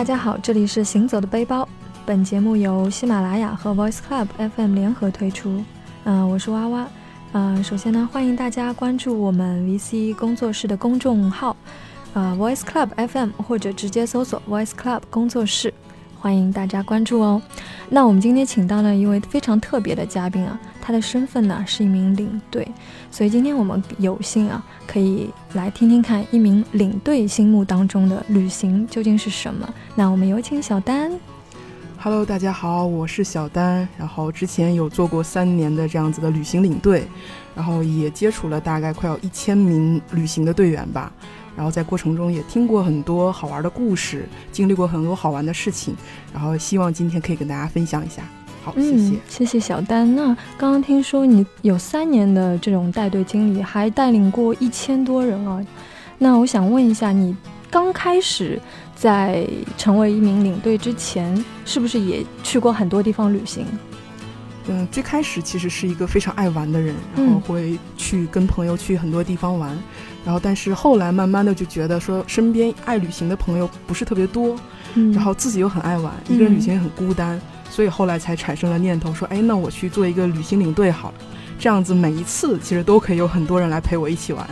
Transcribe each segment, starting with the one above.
大家好，这里是行走的背包。本节目由喜马拉雅和 Voice Club FM 联合推出。嗯，我是娃娃。嗯，首先呢，欢迎大家关注我们 VC 工作室的公众号，呃，Voice Club FM，或者直接搜索 Voice Club 工作室。欢迎大家关注哦。那我们今天请到了一位非常特别的嘉宾啊，他的身份呢是一名领队，所以今天我们有幸啊可以来听听看一名领队心目当中的旅行究竟是什么。那我们有请小丹。Hello，大家好，我是小丹。然后之前有做过三年的这样子的旅行领队，然后也接触了大概快有一千名旅行的队员吧。然后在过程中也听过很多好玩的故事，经历过很多好玩的事情，然后希望今天可以跟大家分享一下。好，谢谢，谢谢小丹。那刚刚听说你有三年的这种带队经历，还带领过一千多人啊。那我想问一下，你刚开始在成为一名领队之前，是不是也去过很多地方旅行？嗯，最开始其实是一个非常爱玩的人，然后会去跟朋友去很多地方玩。然后，但是后来慢慢的就觉得说，身边爱旅行的朋友不是特别多，然后自己又很爱玩，一个人旅行也很孤单，所以后来才产生了念头，说，哎，那我去做一个旅行领队好了，这样子每一次其实都可以有很多人来陪我一起玩。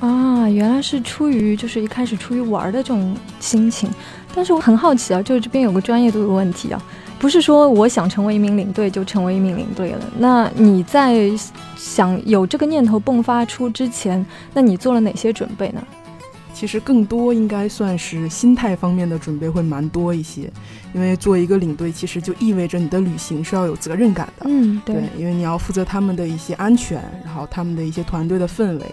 啊，原来是出于就是一开始出于玩的这种心情，但是我很好奇啊，就是这边有个专业度的问题啊。不是说我想成为一名领队就成为一名领队了。那你在想有这个念头迸发出之前，那你做了哪些准备呢？其实更多应该算是心态方面的准备会蛮多一些，因为做一个领队，其实就意味着你的旅行是要有责任感的。嗯，对，因为你要负责他们的一些安全，然后他们的一些团队的氛围。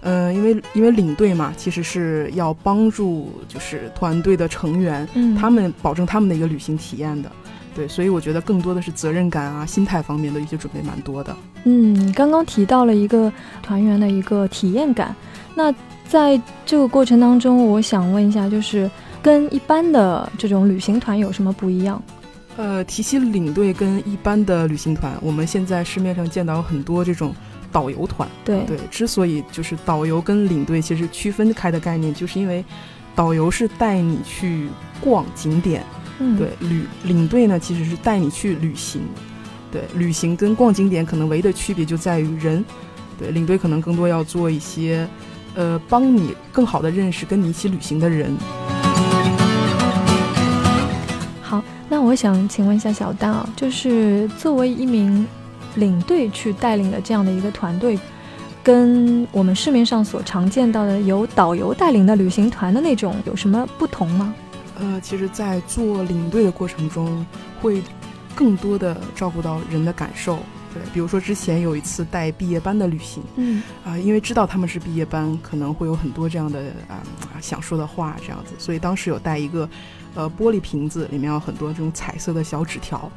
嗯，因为因为领队嘛，其实是要帮助就是团队的成员，嗯他们保证他们的一个旅行体验的。对，所以我觉得更多的是责任感啊、心态方面的一些准备蛮多的。嗯，你刚刚提到了一个团员的一个体验感，那在这个过程当中，我想问一下，就是跟一般的这种旅行团有什么不一样？呃，提起领队跟一般的旅行团，我们现在市面上见到很多这种导游团。对对，之所以就是导游跟领队其实区分开的概念，就是因为导游是带你去逛景点。对，旅领队呢，其实是带你去旅行。对，旅行跟逛景点可能唯一的区别就在于人。对，领队可能更多要做一些，呃，帮你更好的认识跟你一起旅行的人。好，那我想请问一下小丹啊，就是作为一名领队去带领的这样的一个团队，跟我们市面上所常见到的由导游带领的旅行团的那种有什么不同吗？呃，其实，在做领队的过程中，会更多的照顾到人的感受。对，比如说之前有一次带毕业班的旅行，嗯，啊，因为知道他们是毕业班，可能会有很多这样的啊想说的话，这样子，所以当时有带一个呃玻璃瓶子，里面有很多这种彩色的小纸条，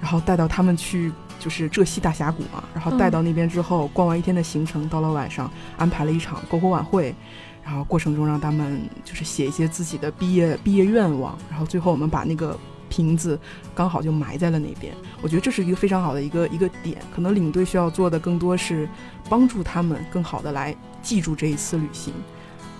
然后带到他们去就是浙西大峡谷嘛，然后带到那边之后，逛完一天的行程，到了晚上安排了一场篝火晚会。然后过程中让他们就是写一些自己的毕业毕业愿望，然后最后我们把那个瓶子刚好就埋在了那边。我觉得这是一个非常好的一个一个点，可能领队需要做的更多是帮助他们更好的来记住这一次旅行。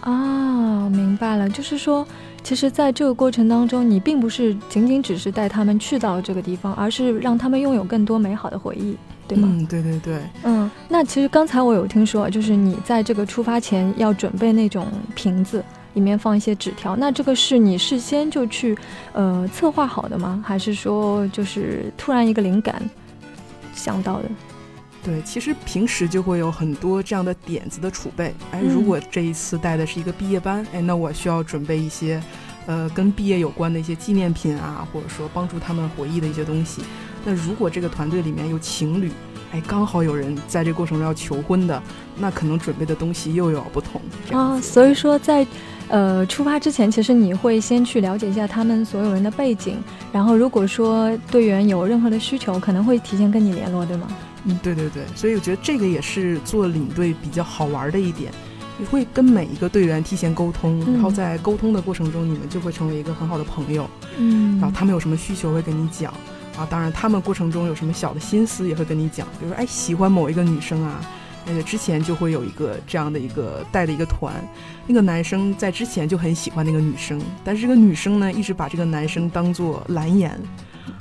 啊，明白了，就是说，其实在这个过程当中，你并不是仅仅只是带他们去到这个地方，而是让他们拥有更多美好的回忆。对吗嗯，对对对，嗯，那其实刚才我有听说，就是你在这个出发前要准备那种瓶子，里面放一些纸条。那这个是你事先就去呃策划好的吗？还是说就是突然一个灵感想到的？对，其实平时就会有很多这样的点子的储备。哎，如果这一次带的是一个毕业班，哎，那我需要准备一些呃跟毕业有关的一些纪念品啊，或者说帮助他们回忆的一些东西。那如果这个团队里面有情侣，哎，刚好有人在这过程中要求婚的，那可能准备的东西又有不同啊。所以说，在呃出发之前，其实你会先去了解一下他们所有人的背景，然后如果说队员有任何的需求，可能会提前跟你联络，对吗？嗯，对对对。所以我觉得这个也是做领队比较好玩的一点，你会跟每一个队员提前沟通，然后在沟通的过程中，你们就会成为一个很好的朋友。嗯，然后他们有什么需求会跟你讲。啊，当然，他们过程中有什么小的心思也会跟你讲，比如说，哎，喜欢某一个女生啊，而且之前就会有一个这样的一个带的一个团，那个男生在之前就很喜欢那个女生，但是这个女生呢一直把这个男生当做蓝颜，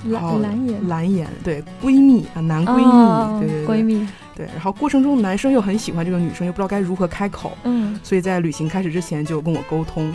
蓝蓝颜蓝颜对闺蜜啊男闺蜜对对闺蜜对，然后过程中男生又很喜欢这个女生，又不知道该如何开口，嗯，所以在旅行开始之前就跟我沟通。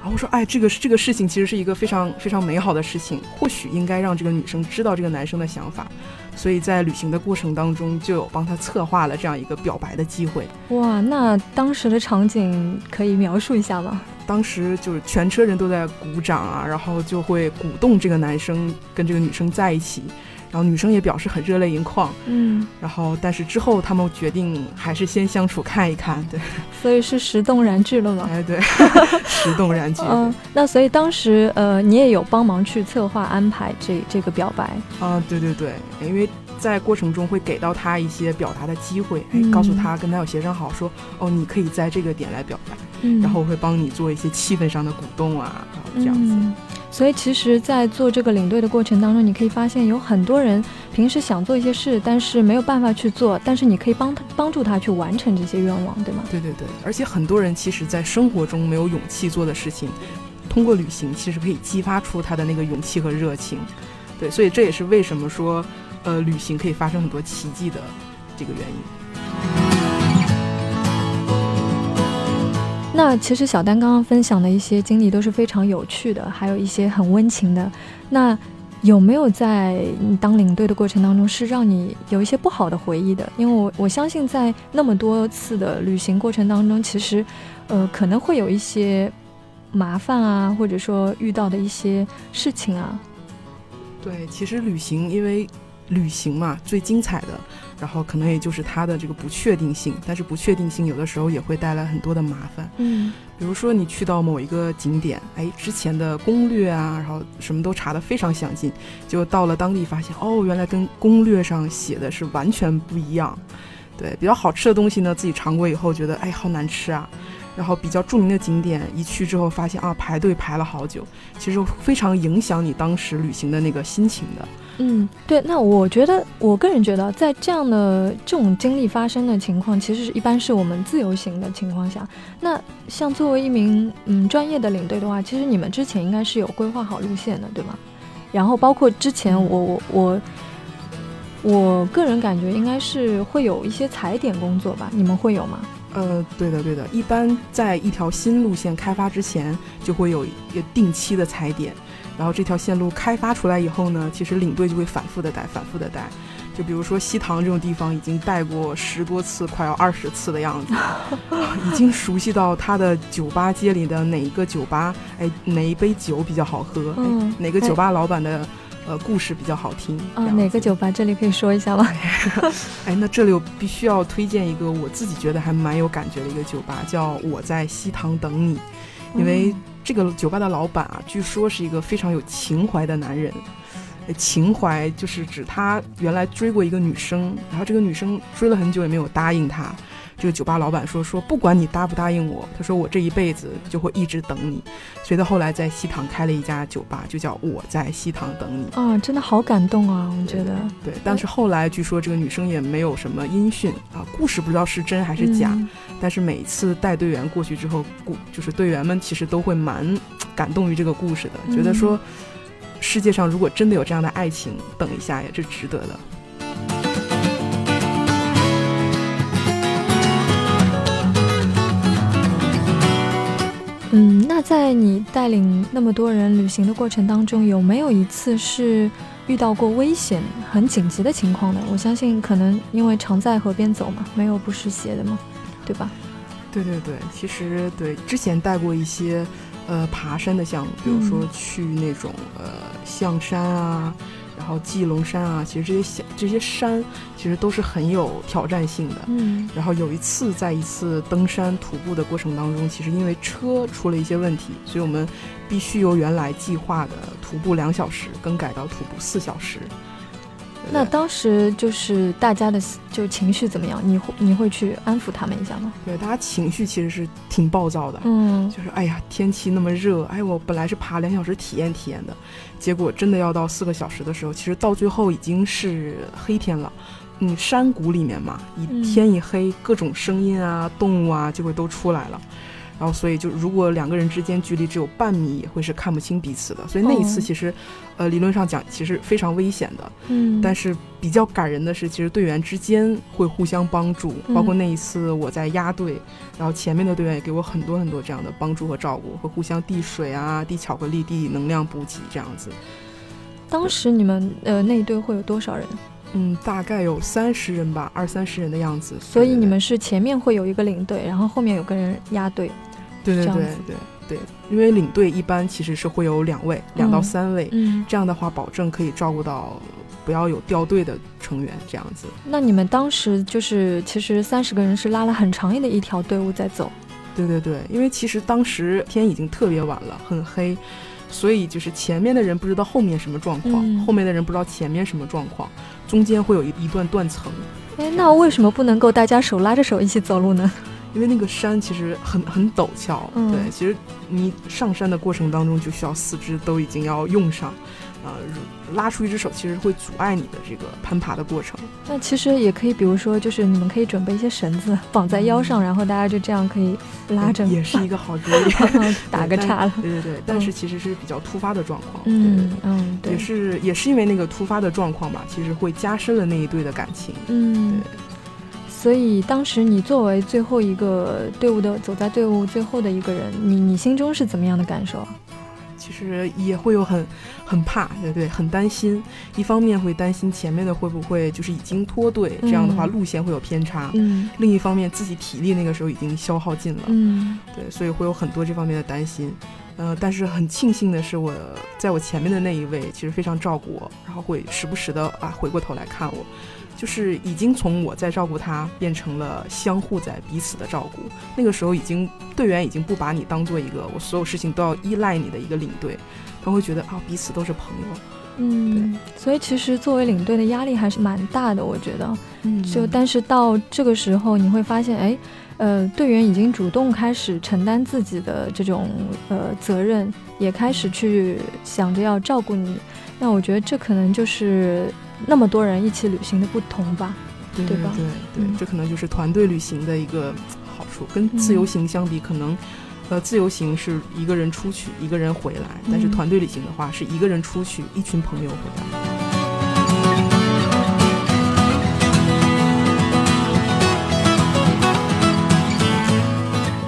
然后我说，哎，这个这个事情其实是一个非常非常美好的事情，或许应该让这个女生知道这个男生的想法。所以在旅行的过程当中，就有帮他策划了这样一个表白的机会。哇，那当时的场景可以描述一下吗？当时就是全车人都在鼓掌啊，然后就会鼓动这个男生跟这个女生在一起。然后女生也表示很热泪盈眶，嗯，然后但是之后他们决定还是先相处看一看，对，所以是石动燃具了吗？哎，对，石动燃具。嗯，那所以当时呃，你也有帮忙去策划安排这这个表白啊？对对对，因为在过程中会给到他一些表达的机会，哎，告诉他跟他有协商好，说哦，你可以在这个点来表白，嗯，然后我会帮你做一些气氛上的鼓动啊，这样子。所以，其实，在做这个领队的过程当中，你可以发现有很多人平时想做一些事，但是没有办法去做，但是你可以帮他帮助他去完成这些愿望，对吗？对对对，而且很多人其实，在生活中没有勇气做的事情，通过旅行，其实可以激发出他的那个勇气和热情。对，所以这也是为什么说，呃，旅行可以发生很多奇迹的这个原因。那其实小丹刚刚分享的一些经历都是非常有趣的，还有一些很温情的。那有没有在你当领队的过程当中是让你有一些不好的回忆的？因为我我相信在那么多次的旅行过程当中，其实呃可能会有一些麻烦啊，或者说遇到的一些事情啊。对，其实旅行因为旅行嘛，最精彩的。然后可能也就是它的这个不确定性，但是不确定性有的时候也会带来很多的麻烦。嗯，比如说你去到某一个景点，哎，之前的攻略啊，然后什么都查得非常详尽，就到了当地发现，哦，原来跟攻略上写的是完全不一样。对，比较好吃的东西呢，自己尝过以后觉得，哎，好难吃啊。然后比较著名的景点一去之后发现啊，排队排了好久，其实非常影响你当时旅行的那个心情的。嗯，对，那我觉得，我个人觉得，在这样的这种经历发生的情况，其实是一般是我们自由行的情况下。那像作为一名嗯专业的领队的话，其实你们之前应该是有规划好路线的，对吗？然后包括之前我我我，我个人感觉应该是会有一些踩点工作吧？你们会有吗？呃，对的对的，一般在一条新路线开发之前，就会有一个定期的踩点。然后这条线路开发出来以后呢，其实领队就会反复的带，反复的带。就比如说西塘这种地方，已经带过十多次，快要二十次的样子，已经熟悉到它的酒吧街里的哪一个酒吧，哎，哪一杯酒比较好喝，嗯，哪个酒吧老板的呃故事比较好听。啊，哪个酒吧？这里可以说一下吗？哎，那这里我必须要推荐一个我自己觉得还蛮有感觉的一个酒吧，叫我在西塘等你，因为。这个酒吧的老板啊，据说是一个非常有情怀的男人。情怀就是指他原来追过一个女生，然后这个女生追了很久也没有答应他。这个酒吧老板说：“说不管你答不答应我，他说我这一辈子就会一直等你。”所以他后来在西塘开了一家酒吧，就叫我在西塘等你。啊，真的好感动啊！我觉得对，但是后来据说这个女生也没有什么音讯啊，故事不知道是真还是假。但是每次带队员过去之后，故就是队员们其实都会蛮感动于这个故事的，觉得说世界上如果真的有这样的爱情，等一下呀，这值得的。在你带领那么多人旅行的过程当中，有没有一次是遇到过危险、很紧急的情况呢？我相信可能因为常在河边走嘛，没有不湿鞋的嘛，对吧？对对对，其实对之前带过一些呃爬山的项目，比如说去那种呃象山啊。然后祭龙山啊，其实这些小这些山其实都是很有挑战性的。嗯，然后有一次在一次登山徒步的过程当中，其实因为车出了一些问题，所以我们必须由原来计划的徒步两小时更改到徒步四小时。那当时就是大家的就情绪怎么样？你会你会去安抚他们一下吗？对，大家情绪其实是挺暴躁的。嗯，就是哎呀，天气那么热，哎，我本来是爬两小时体验体验的，结果真的要到四个小时的时候，其实到最后已经是黑天了，嗯山谷里面嘛，一天一黑，各种声音啊、动物啊就会都出来了。然后，所以就如果两个人之间距离只有半米，也会是看不清彼此的。所以那一次其实，呃，理论上讲其实非常危险的。嗯。但是比较感人的是，其实队员之间会互相帮助。包括那一次我在压队，然后前面的队员也给我很多很多这样的帮助和照顾，会互相递水啊、递巧克力、递能量补给这样子。当时你们呃那队会有多少人？嗯，大概有三十人吧，二三十人的样子。所以你们是前面会有一个领队，然后后面有个人压队。对对对对对，因为领队一般其实是会有两位，两到三位，嗯，这样的话保证可以照顾到不要有掉队的成员这样子。那你们当时就是其实三十个人是拉了很长的一条队伍在走。对对对，因为其实当时天已经特别晚了，很黑，所以就是前面的人不知道后面什么状况，后面的人不知道前面什么状况，中间会有一一段断层。哎，那为什么不能够大家手拉着手一起走路呢？因为那个山其实很很陡峭，对，其实你上山的过程当中就需要四肢都已经要用上，呃，拉出一只手其实会阻碍你的这个攀爬的过程。那其实也可以，比如说，就是你们可以准备一些绳子绑在腰上，然后大家就这样可以拉着，也是一个好主意。打个岔了，对对对，但是其实是比较突发的状况，嗯嗯，对，也是也是因为那个突发的状况吧，其实会加深了那一对的感情，嗯。所以当时你作为最后一个队伍的走在队伍最后的一个人，你你心中是怎么样的感受？其实也会有很很怕，对对，很担心。一方面会担心前面的会不会就是已经脱队，这样的话路线会有偏差。嗯。另一方面自己体力那个时候已经消耗尽了。嗯。对，所以会有很多这方面的担心。呃，但是很庆幸的是，我在我前面的那一位其实非常照顾我，然后会时不时的啊回过头来看我。就是已经从我在照顾他变成了相互在彼此的照顾。那个时候，已经队员已经不把你当做一个我所有事情都要依赖你的一个领队，他会觉得啊，彼此都是朋友。嗯，所以其实作为领队的压力还是蛮大的，我觉得。嗯。就但是到这个时候，你会发现，哎，呃，队员已经主动开始承担自己的这种呃责任，也开始去想着要照顾你。那我觉得这可能就是。那么多人一起旅行的不同吧，对吧？对对，这可能就是团队旅行的一个好处。跟自由行相比，可能，呃，自由行是一个人出去，一个人回来；但是团队旅行的话，是一个人出去，一群朋友回来。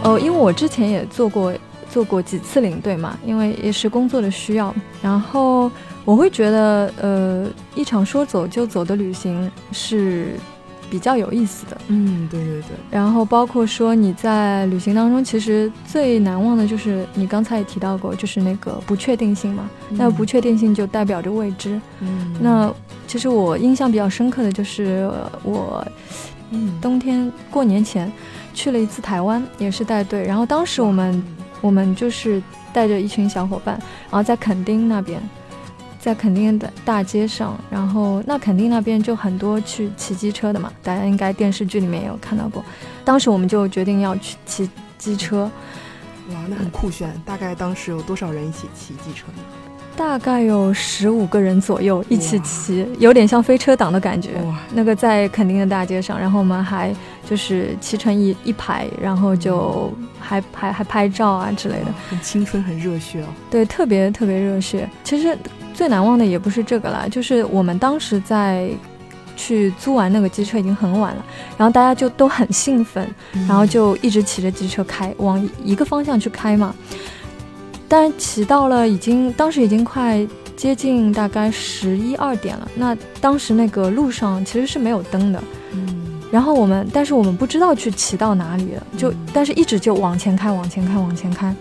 哦，因为我之前也做过做过几次领队嘛，因为也是工作的需要，然后。我会觉得，呃，一场说走就走的旅行是比较有意思的。嗯，对对对。然后包括说你在旅行当中，其实最难忘的就是你刚才也提到过，就是那个不确定性嘛。那不确定性就代表着未知。嗯。那其实我印象比较深刻的就是我，嗯，冬天过年前去了一次台湾，也是带队。然后当时我们我们就是带着一群小伙伴，然后在垦丁那边。在垦丁的大街上，然后那垦丁那边就很多去骑机车的嘛，大家应该电视剧里面也有看到过。当时我们就决定要去骑机车，哇，那很酷炫。大概当时有多少人一起骑机车呢？大概有十五个人左右一起骑，有点像飞车党的感觉。哇，那个在垦丁的大街上，然后我们还就是骑成一一排，然后就还还还拍照啊之类的，很青春，很热血哦。对，特别特别热血。其实。最难忘的也不是这个啦，就是我们当时在去租完那个机车已经很晚了，然后大家就都很兴奋，然后就一直骑着机车开往一个方向去开嘛。但骑到了已经当时已经快接近大概十一二点了，那当时那个路上其实是没有灯的，嗯，然后我们但是我们不知道去骑到哪里了，就但是一直就往前开往前开往前开。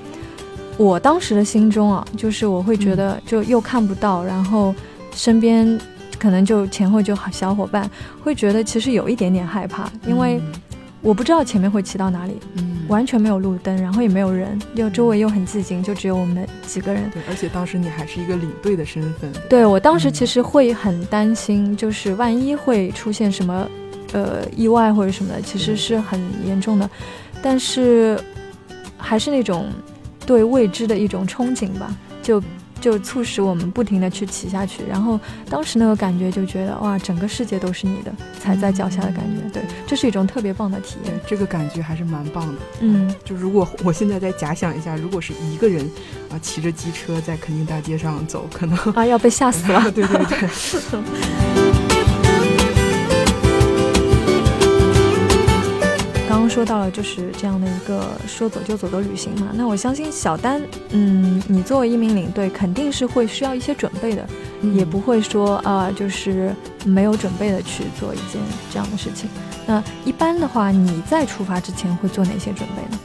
我当时的心中啊，就是我会觉得就又看不到，然后身边可能就前后就小伙伴会觉得其实有一点点害怕，因为我不知道前面会骑到哪里，完全没有路灯，然后也没有人，又周围又很寂静，就只有我们几个人。对，而且当时你还是一个领队的身份。对我当时其实会很担心，就是万一会出现什么呃意外或者什么的，其实是很严重的，但是还是那种。对未知的一种憧憬吧，就就促使我们不停的去骑下去。然后当时那个感觉就觉得哇，整个世界都是你的，踩在脚下的感觉，对，这是一种特别棒的体验。这个感觉还是蛮棒的。嗯，就如果我现在再假想一下，如果是一个人啊骑着机车在垦丁大街上走，可能啊要被吓死了。对 对对。说到了就是这样的一个说走就走的旅行嘛，那我相信小丹，嗯，你作为一名领队，肯定是会需要一些准备的，也不会说啊，就是没有准备的去做一件这样的事情。那一般的话，你在出发之前会做哪些准备呢？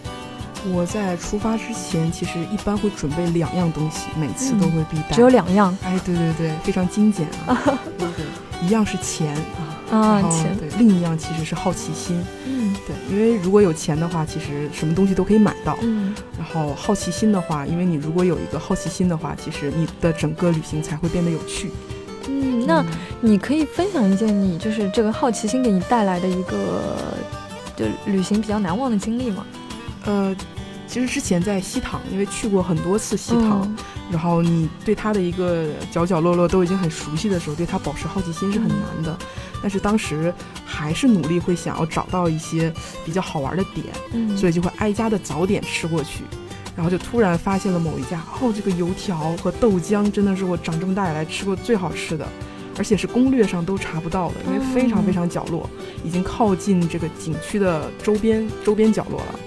我在出发之前，其实一般会准备两样东西，每次都会必带。只有两样？哎，对对对，非常精简啊。对对，一样是钱啊。啊，钱对，另一样其实是好奇心，嗯，对，因为如果有钱的话，其实什么东西都可以买到，嗯，然后好奇心的话，因为你如果有一个好奇心的话，其实你的整个旅行才会变得有趣，嗯，那你可以分享一件你就是这个好奇心给你带来的一个就旅行比较难忘的经历吗？呃。其实之前在西塘，因为去过很多次西塘，然后你对它的一个角角落落都已经很熟悉的时候，对它保持好奇心是很难的。但是当时还是努力会想要找到一些比较好玩的点，所以就会挨家的早点吃过去，然后就突然发现了某一家，哦，这个油条和豆浆真的是我长这么大以来吃过最好吃的，而且是攻略上都查不到的，因为非常非常角落，已经靠近这个景区的周边周边角落了。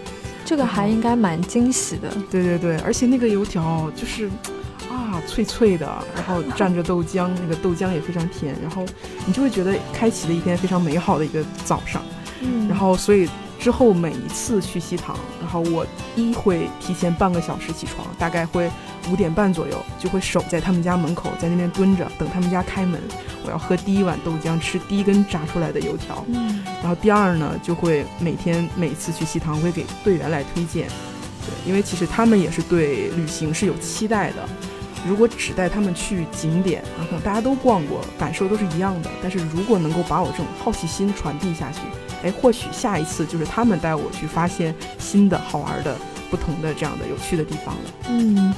这个还应该蛮惊喜的，对对对，而且那个油条就是，啊，脆脆的，然后蘸着豆浆，那个豆浆也非常甜，然后你就会觉得开启了一天非常美好的一个早上，嗯，然后所以。之后每一次去西塘，然后我一会提前半个小时起床，大概会五点半左右就会守在他们家门口，在那边蹲着等他们家开门。我要喝第一碗豆浆，吃第一根炸出来的油条。嗯，然后第二呢，就会每天每次去西塘会给队员来推荐，对，因为其实他们也是对旅行是有期待的。如果只带他们去景点，啊，可能大家都逛过，感受都是一样的。但是如果能够把我这种好奇心传递下去。哎，或许下一次就是他们带我去发现新的好玩的、不同的这样的有趣的地方了。嗯，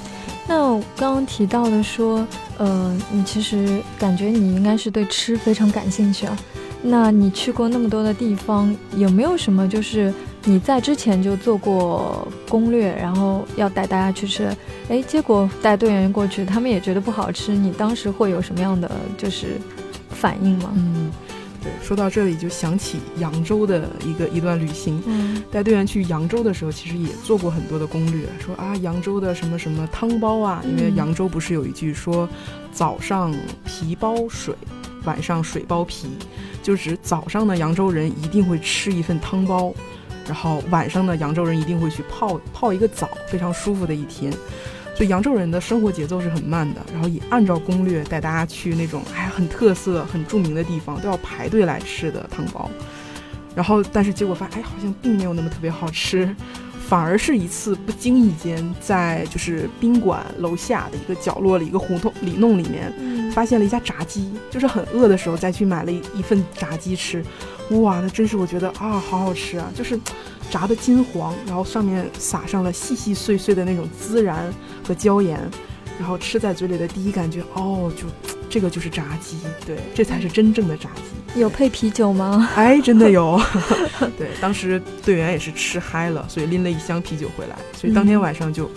那我刚刚提到的说，呃，你其实感觉你应该是对吃非常感兴趣啊。那你去过那么多的地方，有没有什么就是你在之前就做过攻略，然后要带大家去吃？哎，结果带队员过去，他们也觉得不好吃，你当时会有什么样的就是反应吗？嗯。对，说到这里就想起扬州的一个一段旅行。嗯，带队员去扬州的时候，其实也做过很多的攻略，说啊，扬州的什么什么汤包啊，因为扬州不是有一句说，早上皮包水，晚上水包皮，就指早上呢扬州人一定会吃一份汤包，然后晚上呢扬州人一定会去泡泡一个澡，非常舒服的一天。所以扬州人的生活节奏是很慢的，然后也按照攻略带大家去那种哎很特色、很著名的地方，都要排队来吃的汤包。然后，但是结果发现，哎，好像并没有那么特别好吃，反而是一次不经意间在就是宾馆楼下的一个角落里、一个胡同里弄里面，发现了一家炸鸡，就是很饿的时候再去买了一一份炸鸡吃，哇，那真是我觉得啊，好好吃啊，就是。炸的金黄，然后上面撒上了细细碎碎的那种孜然和椒盐，然后吃在嘴里的第一感觉，哦，就这个就是炸鸡，对，这才是真正的炸鸡。有配啤酒吗？哎，真的有。对，当时队员也是吃嗨了，所以拎了一箱啤酒回来，所以当天晚上就，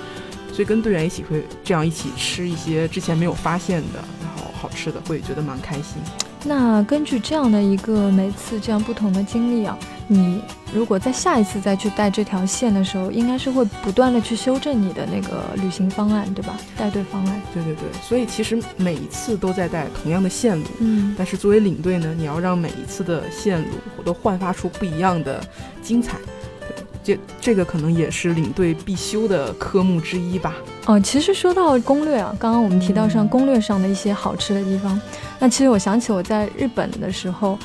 所以跟队员一起会这样一起吃一些之前没有发现的，然后好吃的，会觉得蛮开心。那根据这样的一个每次这样不同的经历啊，你如果在下一次再去带这条线的时候，应该是会不断的去修正你的那个旅行方案，对吧？带队方案。对对对，所以其实每一次都在带同样的线路，嗯，但是作为领队呢，你要让每一次的线路都焕发出不一样的精彩。这这个可能也是领队必修的科目之一吧。哦，其实说到攻略啊，刚刚我们提到上攻略上的一些好吃的地方，那其实我想起我在日本的时候，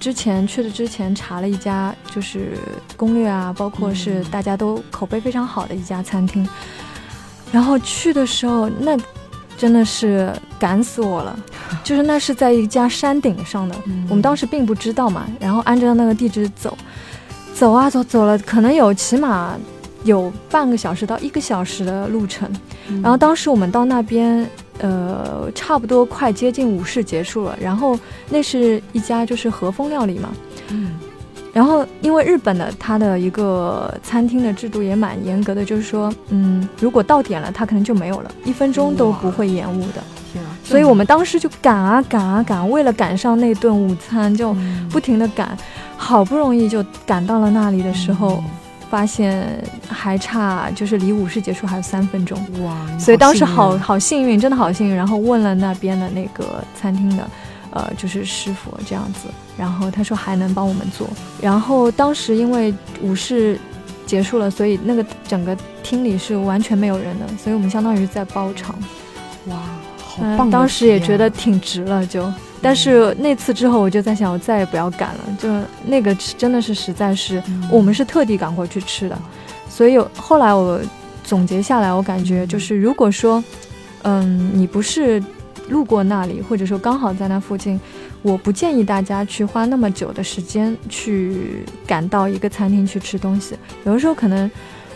之前去的之前查了一家就是攻略啊，包括是大家都口碑非常好的一家餐厅，然后去的时候那真的是赶死我了，就是那是在一家山顶上的，我们当时并不知道嘛，然后按照那个地址走。走啊走，走了可能有起码有半个小时到一个小时的路程，然后当时我们到那边呃，差不多快接近午市结束了，然后那是一家就是和风料理嘛，嗯，然后因为日本的它的一个餐厅的制度也蛮严格的，就是说，嗯，如果到点了，它可能就没有了，一分钟都不会延误的。天啊！所以我们当时就赶啊赶啊赶，为了赶上那顿午餐，就不停的赶，好不容易就赶到了那里的时候。发现还差，就是离午市结束还有三分钟哇！所以当时好好幸运，真的好幸运。然后问了那边的那个餐厅的，呃，就是师傅这样子，然后他说还能帮我们做。然后当时因为午市结束了，所以那个整个厅里是完全没有人的，所以我们相当于在包场。哇，好棒！当时也觉得挺值了，就。但是那次之后，我就在想，我再也不要赶了。就那个真的是实在是，我们是特地赶过去吃的。所以后来我总结下来，我感觉就是，如果说，嗯，你不是路过那里，或者说刚好在那附近，我不建议大家去花那么久的时间去赶到一个餐厅去吃东西。有的时候可能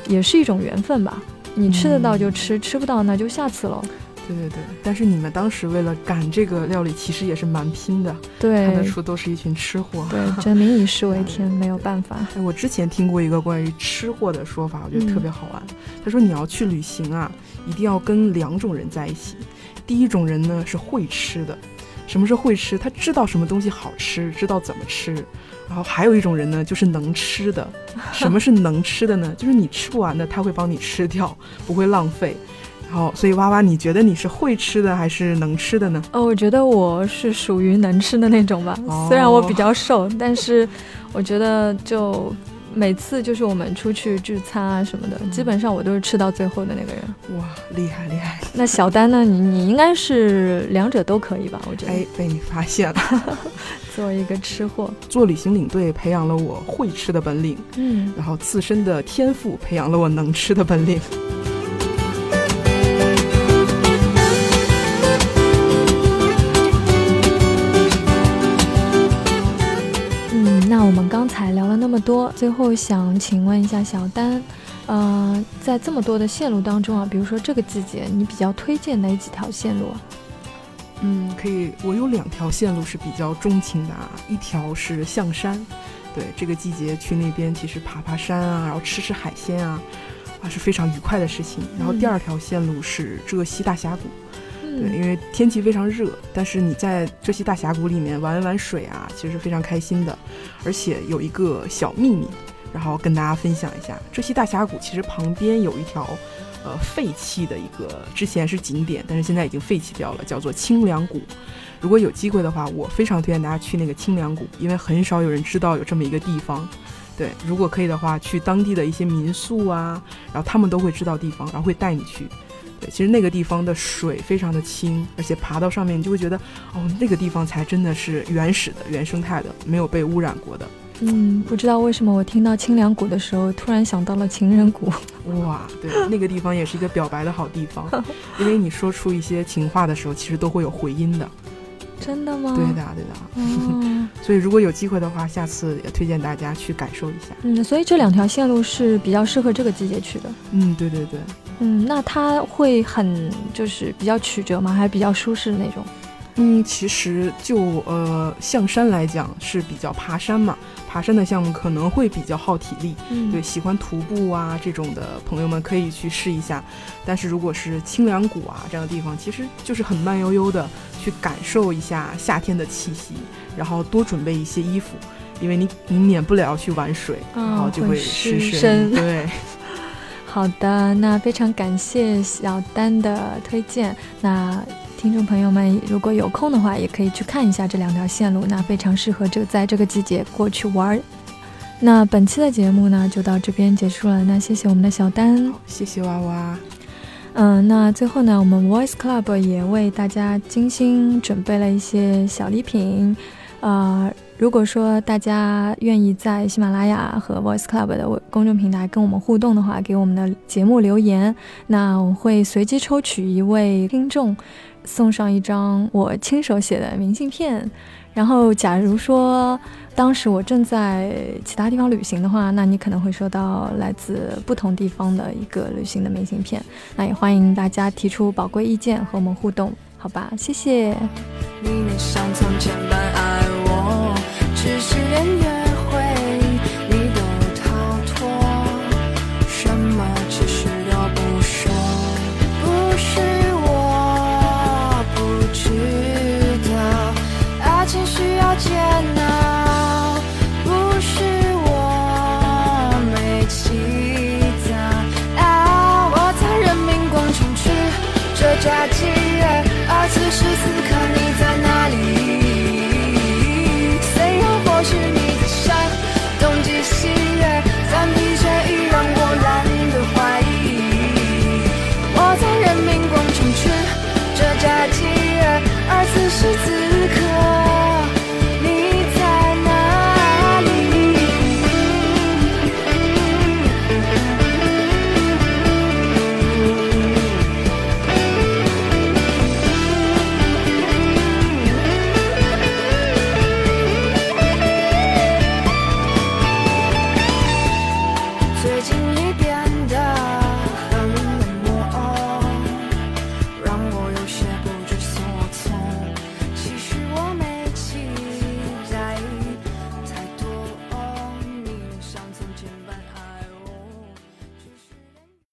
也是一种缘分吧，你吃得到就吃，吃不到那就下次喽。对对对，但是你们当时为了赶这个料理，其实也是蛮拼的。对，看得出都是一群吃货。对，真民以食为天，没有办法。哎，我之前听过一个关于吃货的说法，我觉得特别好玩。他说你要去旅行啊，一定要跟两种人在一起。第一种人呢是会吃的，什么是会吃？他知道什么东西好吃，知道怎么吃。然后还有一种人呢，就是能吃的。什么是能吃的呢？就是你吃不完的，他会帮你吃掉，不会浪费。然后，所以娃娃，你觉得你是会吃的还是能吃的呢？哦，我觉得我是属于能吃的那种吧。虽然我比较瘦，但是我觉得就每次就是我们出去聚餐啊什么的，基本上我都是吃到最后的那个人。哇，厉害厉害！那小丹呢？你你应该是两者都可以吧？我觉得。哎，被你发现了。作为一个吃货，做旅行领队培养了我会吃的本领。嗯。然后自身的天赋培养了我能吃的本领。我们刚才聊了那么多，最后想请问一下小丹，呃，在这么多的线路当中啊，比如说这个季节，你比较推荐哪几条线路啊？嗯，可以，我有两条线路是比较钟情的啊，一条是象山，对，这个季节去那边其实爬爬山啊，然后吃吃海鲜啊，啊是非常愉快的事情。然后第二条线路是浙西大峡谷。对，因为天气非常热，但是你在这些大峡谷里面玩一玩水啊，其实是非常开心的。而且有一个小秘密，然后跟大家分享一下：这些大峡谷其实旁边有一条，呃，废弃的一个，之前是景点，但是现在已经废弃掉了，叫做清凉谷。如果有机会的话，我非常推荐大家去那个清凉谷，因为很少有人知道有这么一个地方。对，如果可以的话，去当地的一些民宿啊，然后他们都会知道地方，然后会带你去。对，其实那个地方的水非常的清，而且爬到上面你就会觉得，哦，那个地方才真的是原始的、原生态的，没有被污染过的。嗯，不知道为什么我听到清凉谷的时候，突然想到了情人谷。哇，对，那个地方也是一个表白的好地方，因为你说出一些情话的时候，其实都会有回音的。真的吗？对的，对的。嗯 所以如果有机会的话，下次也推荐大家去感受一下。嗯，所以这两条线路是比较适合这个季节去的。嗯，对对对。嗯，那它会很就是比较曲折吗？还是比较舒适的那种？嗯，其实就呃象山来讲是比较爬山嘛，爬山的项目可能会比较耗体力。嗯，对，喜欢徒步啊这种的朋友们可以去试一下。但是如果是清凉谷啊这样的地方，其实就是很慢悠悠的去感受一下夏天的气息，然后多准备一些衣服，因为你你免不了去玩水，然后就会湿身。对。好的，那非常感谢小丹的推荐。那听众朋友们，如果有空的话，也可以去看一下这两条线路，那非常适合这在这个季节过去玩。那本期的节目呢，就到这边结束了。那谢谢我们的小丹，谢谢娃娃。嗯，那最后呢，我们 Voice Club 也为大家精心准备了一些小礼品，啊。如果说大家愿意在喜马拉雅和 Voice Club 的公众平台跟我们互动的话，给我们的节目留言，那我会随机抽取一位听众，送上一张我亲手写的明信片。然后，假如说当时我正在其他地方旅行的话，那你可能会收到来自不同地方的一个旅行的明信片。那也欢迎大家提出宝贵意见和我们互动，好吧？谢谢。